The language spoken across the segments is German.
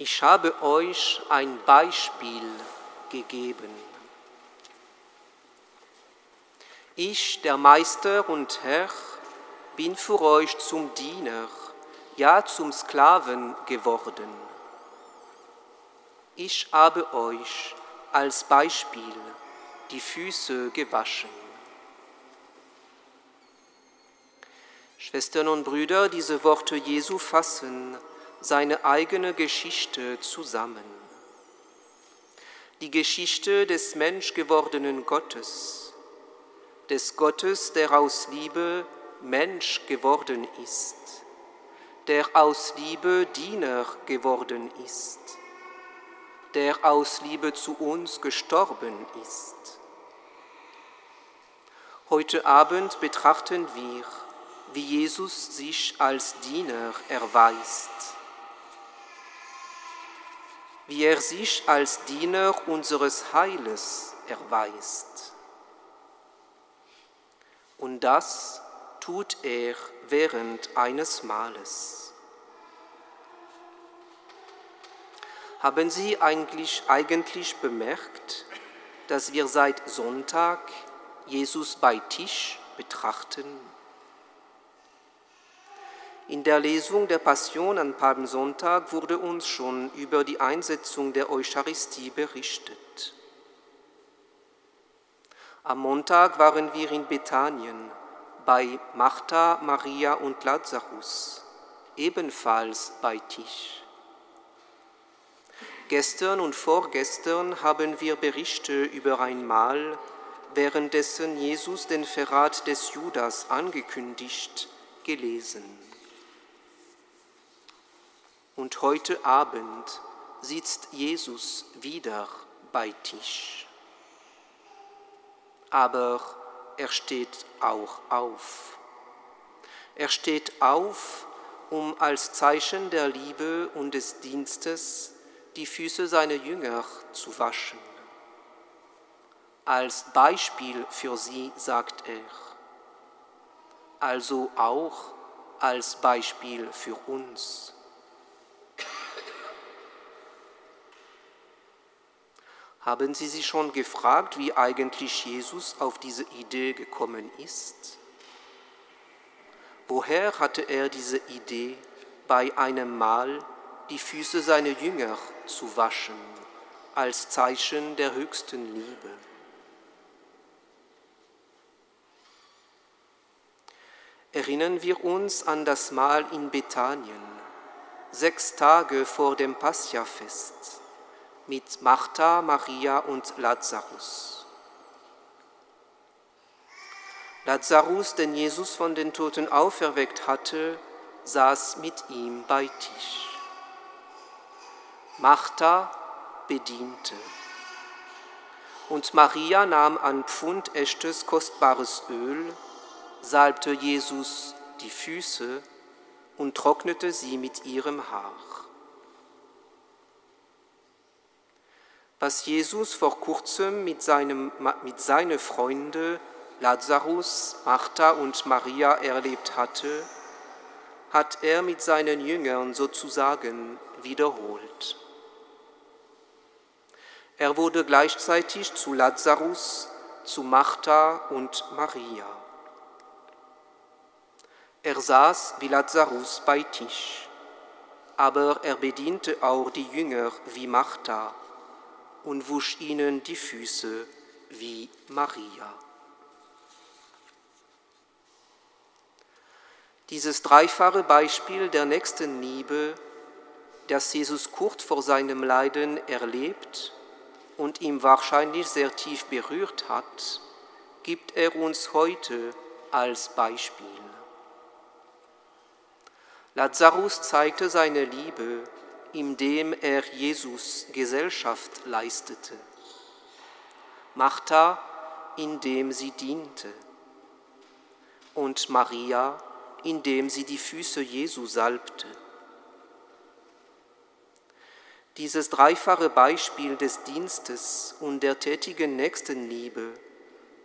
Ich habe euch ein Beispiel gegeben. Ich, der Meister und Herr, bin für euch zum Diener, ja zum Sklaven geworden. Ich habe euch als Beispiel die Füße gewaschen. Schwestern und Brüder, diese Worte Jesu fassen seine eigene Geschichte zusammen. Die Geschichte des menschgewordenen Gottes, des Gottes, der aus Liebe Mensch geworden ist, der aus Liebe Diener geworden ist, der aus Liebe zu uns gestorben ist. Heute Abend betrachten wir, wie Jesus sich als Diener erweist wie er sich als Diener unseres Heiles erweist. Und das tut er während eines Mahles. Haben Sie eigentlich, eigentlich bemerkt, dass wir seit Sonntag Jesus bei Tisch betrachten? In der Lesung der Passion an Palmsonntag wurde uns schon über die Einsetzung der Eucharistie berichtet. Am Montag waren wir in Bethanien bei Martha, Maria und Lazarus, ebenfalls bei Tisch. Gestern und vorgestern haben wir Berichte über ein Mahl, währenddessen Jesus den Verrat des Judas angekündigt, gelesen. Und heute Abend sitzt Jesus wieder bei Tisch. Aber er steht auch auf. Er steht auf, um als Zeichen der Liebe und des Dienstes die Füße seiner Jünger zu waschen. Als Beispiel für sie sagt er, also auch als Beispiel für uns. Haben Sie sich schon gefragt, wie eigentlich Jesus auf diese Idee gekommen ist? Woher hatte er diese Idee, bei einem Mahl die Füße seiner Jünger zu waschen, als Zeichen der höchsten Liebe? Erinnern wir uns an das Mahl in Bethanien, sechs Tage vor dem Passiafest mit Martha, Maria und Lazarus. Lazarus, den Jesus von den Toten auferweckt hatte, saß mit ihm bei Tisch. Martha bediente. Und Maria nahm ein Pfund echtes, kostbares Öl, salbte Jesus die Füße und trocknete sie mit ihrem Haar. Was Jesus vor kurzem mit, seinem, mit seinen Freunden Lazarus, Martha und Maria erlebt hatte, hat er mit seinen Jüngern sozusagen wiederholt. Er wurde gleichzeitig zu Lazarus, zu Martha und Maria. Er saß wie Lazarus bei Tisch, aber er bediente auch die Jünger wie Martha und wusch ihnen die Füße wie Maria. Dieses dreifache Beispiel der nächsten Liebe, das Jesus kurz vor seinem Leiden erlebt und ihm wahrscheinlich sehr tief berührt hat, gibt er uns heute als Beispiel. Lazarus zeigte seine Liebe indem er Jesus Gesellschaft leistete. Martha, indem sie diente. Und Maria, indem sie die Füße Jesu salbte. Dieses dreifache Beispiel des Dienstes und der tätigen Nächstenliebe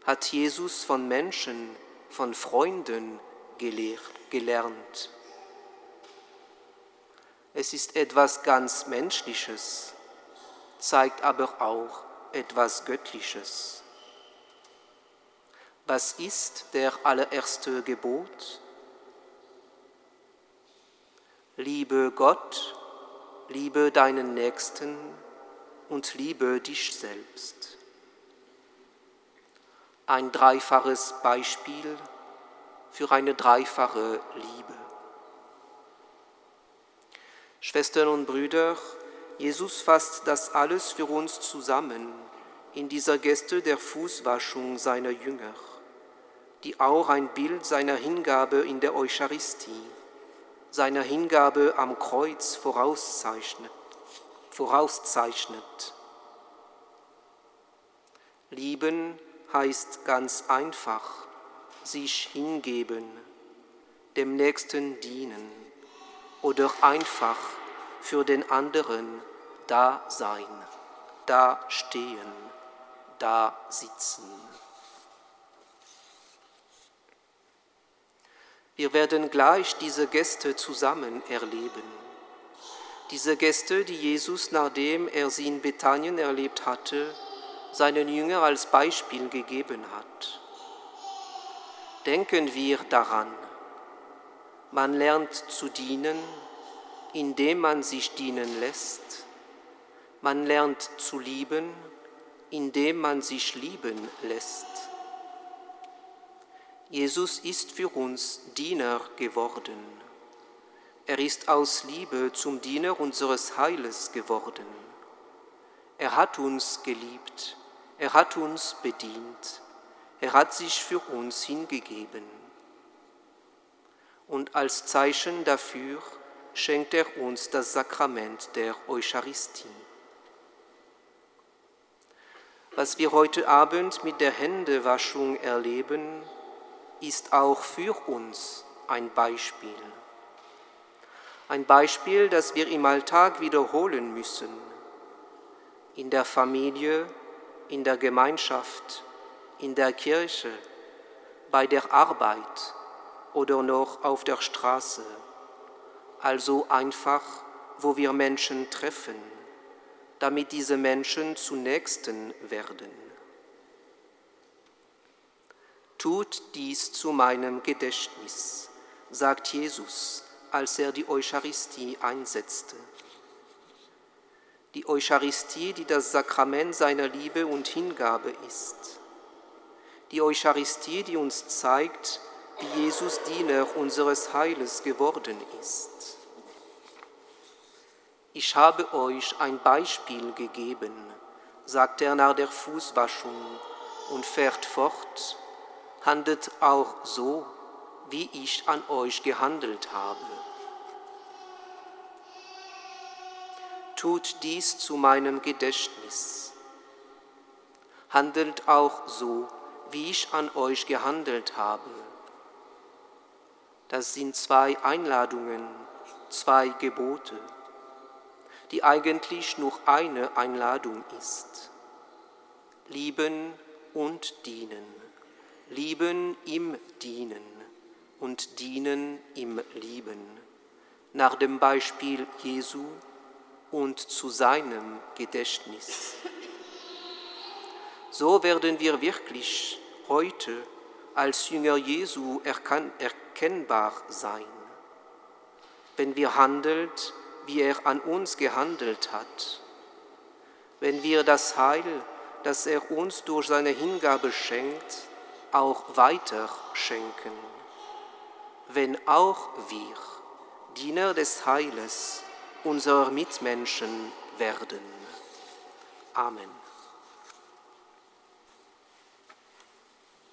hat Jesus von Menschen, von Freunden gelernt. Es ist etwas ganz Menschliches, zeigt aber auch etwas Göttliches. Was ist der allererste Gebot? Liebe Gott, liebe deinen Nächsten und liebe dich selbst. Ein dreifaches Beispiel für eine dreifache Liebe. Schwestern und Brüder, Jesus fasst das alles für uns zusammen in dieser Geste der Fußwaschung seiner Jünger, die auch ein Bild seiner Hingabe in der Eucharistie, seiner Hingabe am Kreuz vorauszeichnet. vorauszeichnet. Lieben heißt ganz einfach, sich hingeben, dem Nächsten dienen oder einfach für den anderen da sein, da stehen, da sitzen. Wir werden gleich diese Gäste zusammen erleben. Diese Gäste, die Jesus, nachdem er sie in Bethanien erlebt hatte, seinen Jünger als Beispiel gegeben hat. Denken wir daran, man lernt zu dienen, indem man sich dienen lässt. Man lernt zu lieben, indem man sich lieben lässt. Jesus ist für uns Diener geworden. Er ist aus Liebe zum Diener unseres Heiles geworden. Er hat uns geliebt, er hat uns bedient, er hat sich für uns hingegeben. Und als Zeichen dafür schenkt er uns das Sakrament der Eucharistie. Was wir heute Abend mit der Händewaschung erleben, ist auch für uns ein Beispiel. Ein Beispiel, das wir im Alltag wiederholen müssen. In der Familie, in der Gemeinschaft, in der Kirche, bei der Arbeit oder noch auf der Straße also einfach, wo wir Menschen treffen, damit diese Menschen zu Nächsten werden. Tut dies zu meinem Gedächtnis, sagt Jesus, als er die Eucharistie einsetzte. Die Eucharistie, die das Sakrament seiner Liebe und Hingabe ist. Die Eucharistie, die uns zeigt, Jesus Diener unseres Heiles geworden ist. Ich habe euch ein Beispiel gegeben, sagt er nach der Fußwaschung und fährt fort, handelt auch so, wie ich an euch gehandelt habe. Tut dies zu meinem Gedächtnis. Handelt auch so, wie ich an euch gehandelt habe. Das sind zwei Einladungen, zwei Gebote die eigentlich nur eine Einladung ist. Lieben und dienen. Lieben im Dienen und dienen im Lieben. Nach dem Beispiel Jesu und zu seinem Gedächtnis. So werden wir wirklich heute als Jünger Jesu erkennbar sein, wenn wir handelt wie er an uns gehandelt hat. Wenn wir das Heil, das er uns durch seine Hingabe schenkt, auch weiter schenken. Wenn auch wir, Diener des Heiles, unserer Mitmenschen werden. Amen.